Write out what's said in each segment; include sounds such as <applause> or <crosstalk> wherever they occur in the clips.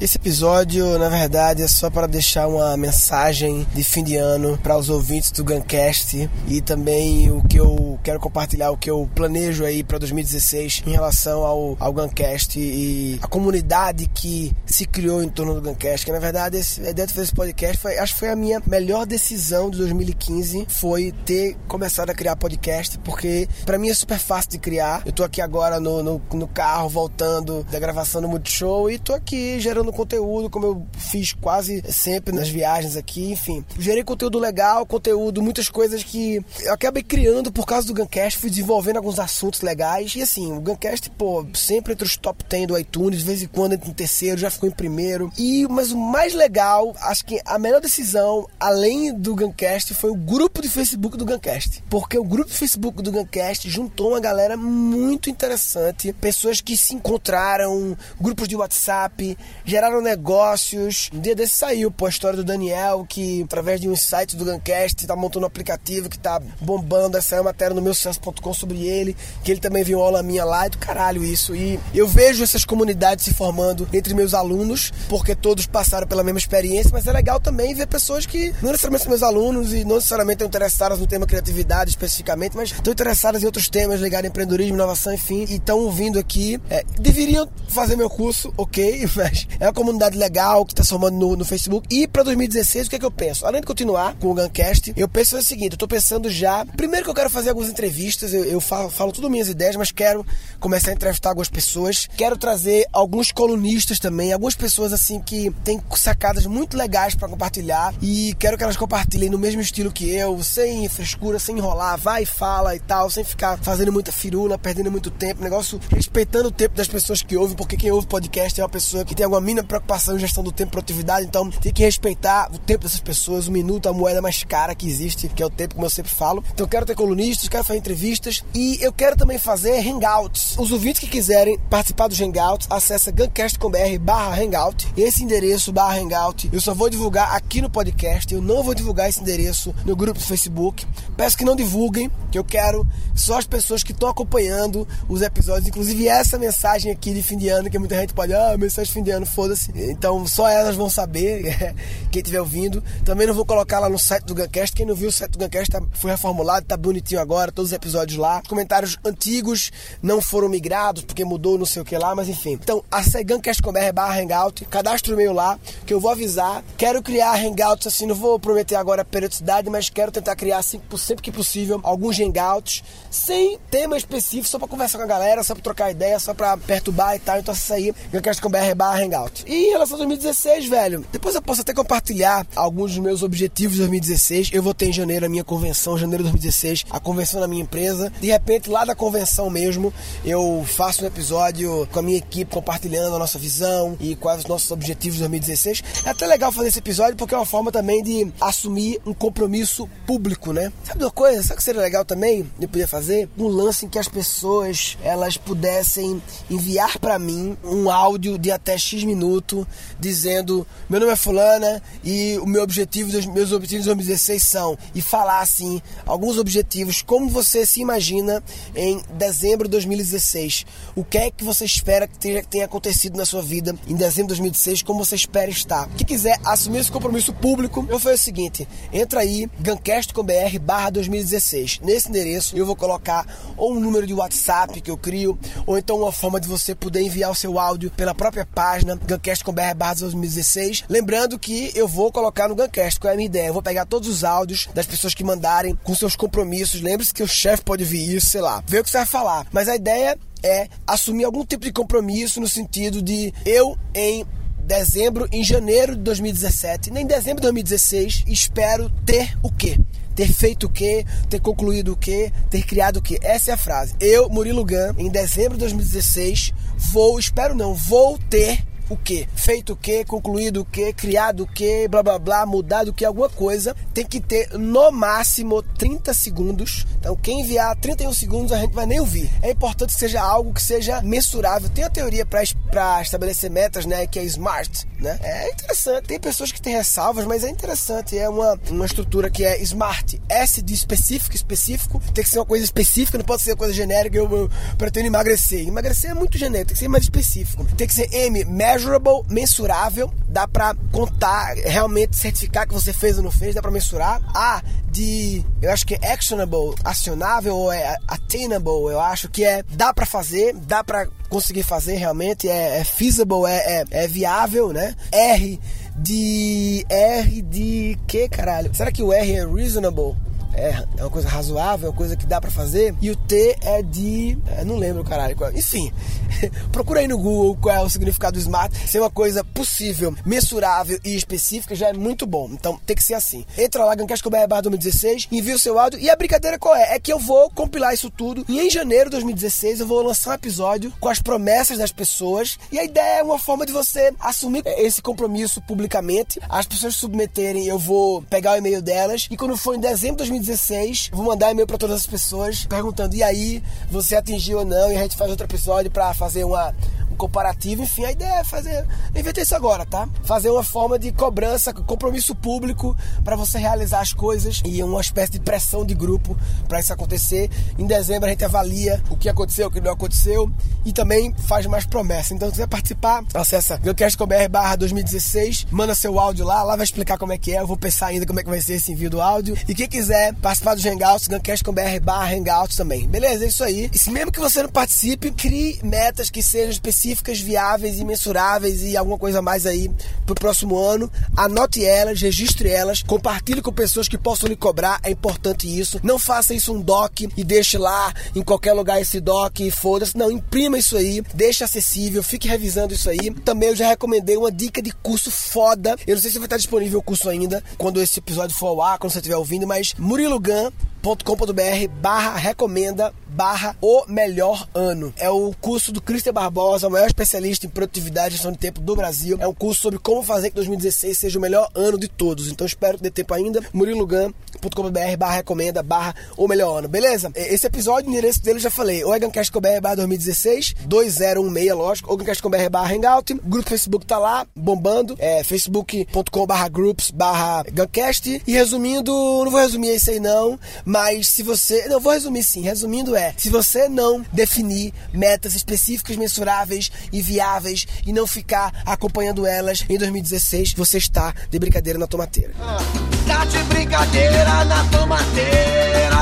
Esse episódio, na verdade, é só para deixar uma mensagem de fim de ano para os ouvintes do Guncast e também o que eu quero compartilhar, o que eu planejo aí para 2016 em relação ao, ao Guncast e a comunidade que se criou em torno do Guncast. Que na verdade, esse, a ideia de fazer esse podcast foi, acho que foi a minha melhor decisão de 2015 foi ter começado a criar podcast, porque para mim é super fácil de criar. Eu tô aqui agora no, no, no carro, voltando da gravação do Multishow e tô aqui gerando gerando conteúdo, como eu fiz quase sempre nas viagens aqui, enfim. Gerei conteúdo legal, conteúdo, muitas coisas que eu acabei criando por causa do Guncast, fui desenvolvendo alguns assuntos legais. E assim, o Guncast, pô, sempre entre os top 10 do iTunes, de vez em quando entra em terceiro, já ficou em primeiro. E, mas o mais legal, acho que a melhor decisão, além do Guncast, foi o grupo de Facebook do Guncast. Porque o grupo de Facebook do Guncast juntou uma galera muito interessante, pessoas que se encontraram, grupos de WhatsApp, já geraram negócios. Um dia desse saiu, pô, a história do Daniel, que através de um site do Guncast tá montando um aplicativo que tá bombando. Essa é uma matéria no meu sucesso.com sobre ele, que ele também viu aula minha lá e do caralho isso. E eu vejo essas comunidades se formando entre meus alunos, porque todos passaram pela mesma experiência, mas é legal também ver pessoas que não necessariamente são meus alunos e não necessariamente estão interessadas no tema criatividade especificamente, mas estão interessadas em outros temas ligados a empreendedorismo, inovação, enfim, e estão ouvindo aqui. É, deveriam fazer meu curso, ok, <laughs> mas é uma comunidade legal que está se formando no, no, Facebook. E para 2016, o que é que eu penso? Além de continuar com o Guncast, eu penso o seguinte: eu estou pensando já. Primeiro que eu quero fazer algumas entrevistas, eu, eu falo, falo tudo minhas ideias, mas quero começar a entrevistar algumas pessoas. Quero trazer alguns colunistas também, algumas pessoas assim que têm sacadas muito legais para compartilhar. E quero que elas compartilhem no mesmo estilo que eu, sem frescura, sem enrolar, vai e fala e tal, sem ficar fazendo muita firula, perdendo muito tempo. Negócio respeitando o tempo das pessoas que ouvem, porque quem ouve podcast é uma pessoa que tem alguma mínima preocupação em gestão do tempo produtividade, então tem que respeitar o tempo dessas pessoas, o minuto, a moeda mais cara que existe, que é o tempo, como eu sempre falo. Então eu quero ter colunistas, quero fazer entrevistas e eu quero também fazer hangouts. Os ouvintes que quiserem participar dos hangouts, acessa guncast.com.br barra hangout. Esse endereço barra hangout eu só vou divulgar aqui no podcast, eu não vou divulgar esse endereço no grupo do Facebook. Peço que não divulguem, que eu quero só as pessoas que estão acompanhando os episódios, inclusive essa mensagem aqui de fim de ano, que muita gente pode, ah, mensagem de fim de ano, foda foda-se. Então só elas vão saber, <laughs> quem estiver ouvindo. Também não vou colocar lá no site do Guncast. Quem não viu, o site do Guncast tá, foi reformulado, tá bonitinho agora, todos os episódios lá. Comentários antigos não foram migrados, porque mudou não sei o que lá, mas enfim. Então, acesse guncast.com.br barra hangout, cadastre o e-mail lá, que eu vou avisar. Quero criar hangouts assim, não vou prometer agora periodicidade, mas quero tentar criar assim, sempre que possível alguns hangouts, sem tema específico, só pra conversar com a galera, só pra trocar ideia, só pra perturbar e tal. Então acesse aí, guncast.com.br barra hangout. E em relação a 2016, velho, depois eu posso até compartilhar alguns dos meus objetivos de 2016. Eu vou ter em janeiro a minha convenção, janeiro de 2016, a convenção da minha empresa. De repente, lá da convenção mesmo, eu faço um episódio com a minha equipe compartilhando a nossa visão e quais os nossos objetivos de 2016. É até legal fazer esse episódio porque é uma forma também de assumir um compromisso público, né? Sabe uma coisa? Sabe o que seria legal também? Eu podia fazer um lance em que as pessoas elas pudessem enviar para mim um áudio de até X minutos minuto dizendo: Meu nome é Fulana e o meu objetivo, meus objetivos de 2016 são. E falar assim, alguns objetivos, como você se imagina em dezembro de 2016. O que é que você espera que tenha, acontecido na sua vida em dezembro de 2016, como você espera estar. Quem quiser assumir esse compromisso público, eu faço o seguinte: entra aí, gancast.com.br barra 2016. Nesse endereço eu vou colocar ou um número de WhatsApp que eu crio, ou então uma forma de você poder enviar o seu áudio pela própria página Guncast com BR 2016. Lembrando que eu vou colocar no Guncast, qual é a minha ideia? Eu vou pegar todos os áudios das pessoas que mandarem com seus compromissos. Lembre-se que o chefe pode vir isso, sei lá, ver o que você vai falar. Mas a ideia é assumir algum tipo de compromisso no sentido de eu, em dezembro, em janeiro de 2017, nem dezembro de 2016, espero ter o quê? ter feito o quê, ter concluído o quê, ter criado o quê. Essa é a frase. Eu, Murilo Gun, em dezembro de 2016, vou, espero não, vou ter o que, feito o que, concluído o que, criado o que, blá blá blá, mudado o que, alguma coisa, tem que ter no máximo 30 segundos. Então, quem enviar 31 segundos, a gente vai nem ouvir. É importante que seja algo que seja mensurável. Tem a teoria para estabelecer metas, né, que é SMART, né? É interessante. Tem pessoas que têm ressalvas, mas é interessante. É uma, uma estrutura que é SMART. S de específico, específico. Tem que ser uma coisa específica, não pode ser uma coisa genérica. Eu, eu pretendo emagrecer. Emagrecer é muito genérico, tem que ser mais específico. Tem que ser M, measure measurable, mensurável, dá pra contar, realmente certificar que você fez ou não fez, dá pra mensurar. A de, eu acho que é actionable, acionável ou é attainable, eu acho que é dá pra fazer, dá pra conseguir fazer realmente, é, é feasible, é, é, é viável, né? R de R de que caralho? Será que o R é reasonable? É, é uma coisa razoável, é uma coisa que dá para fazer. E o T é de. É, não lembro, caralho. Qual, enfim, <laughs> procura aí no Google qual é o significado do smart. Ser uma coisa possível, mensurável e específica já é muito bom. Então tem que ser assim. Entra lá, Gancast.com.br 2016, envia o seu áudio. E a brincadeira qual é? É que eu vou compilar isso tudo e em janeiro de 2016 eu vou lançar um episódio com as promessas das pessoas. E a ideia é uma forma de você assumir esse compromisso publicamente. As pessoas submeterem, eu vou pegar o e-mail delas. E quando for em dezembro de 2016, 2016. Vou mandar e-mail para todas as pessoas perguntando: e aí, você atingiu ou não? E a gente faz outro episódio para fazer uma, comparativo, enfim, a ideia é fazer, inventar isso agora, tá? Fazer uma forma de cobrança, compromisso público para você realizar as coisas e uma espécie de pressão de grupo para isso acontecer. Em dezembro a gente avalia o que aconteceu, o que não aconteceu e também faz mais promessas. Então, se quiser participar, acessa gancast.com.br barra 2016, manda seu áudio lá, lá vai explicar como é que é, eu vou pensar ainda como é que vai ser esse envio do áudio. E quem quiser participar dos Hangouts, gancast.com.br barra Hangouts também. Beleza? É isso aí. E se mesmo que você não participe, crie metas que sejam específicas específicas, viáveis e mensuráveis e alguma coisa mais aí pro próximo ano. Anote elas, registre elas, compartilhe com pessoas que possam lhe cobrar, é importante isso. Não faça isso um doc e deixe lá em qualquer lugar esse doc e foda-se. Não, imprima isso aí, deixe acessível, fique revisando isso aí. Também eu já recomendei uma dica de curso foda. Eu não sei se vai estar disponível o curso ainda quando esse episódio for ao ar, quando você estiver ouvindo, mas Murilo Gun com.br barra recomenda barra o melhor ano. É o curso do Christian Barbosa, o maior especialista em produtividade e gestão de tempo do Brasil. É um curso sobre como fazer que 2016 seja o melhor ano de todos. Então espero que dê tempo ainda. murilogan.com.br barra recomenda barra o melhor ano. Beleza? Esse episódio, o endereço dele eu já falei. O Egancast.com.br barra 2016 2016, lógico. Ogancast.com.br barra hangout. O grupo Facebook tá lá, bombando. É facebook.com barra groups barra Gancast. E resumindo, não vou resumir isso aí não, mas se você. Não, vou resumir sim. Resumindo, é: se você não definir metas específicas, mensuráveis e viáveis e não ficar acompanhando elas em 2016, você está de brincadeira na tomateira. Ah, tá de brincadeira na tomateira.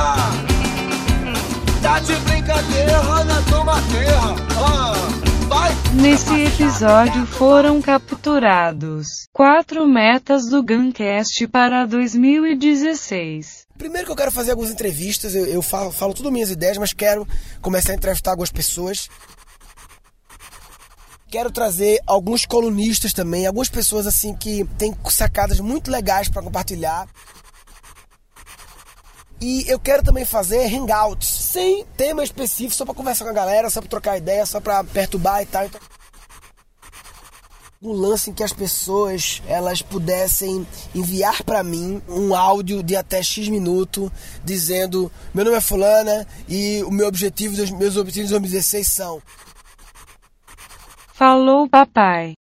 Tá de brincadeira na tomateira. Ah. Nesse episódio foram capturados quatro metas do Guncast para 2016. Primeiro que eu quero fazer algumas entrevistas, eu, eu falo, falo tudo minhas ideias, mas quero começar a entrevistar algumas pessoas. Quero trazer alguns colunistas também, algumas pessoas assim que têm sacadas muito legais para compartilhar. E eu quero também fazer hangouts, sem tema específico, só para conversar com a galera, só para trocar ideia, só para perturbar e tal. Então um lance em que as pessoas elas pudessem enviar para mim um áudio de até X minuto dizendo meu nome é fulana e o meu objetivo, meus objetivos de 2016 são Falou papai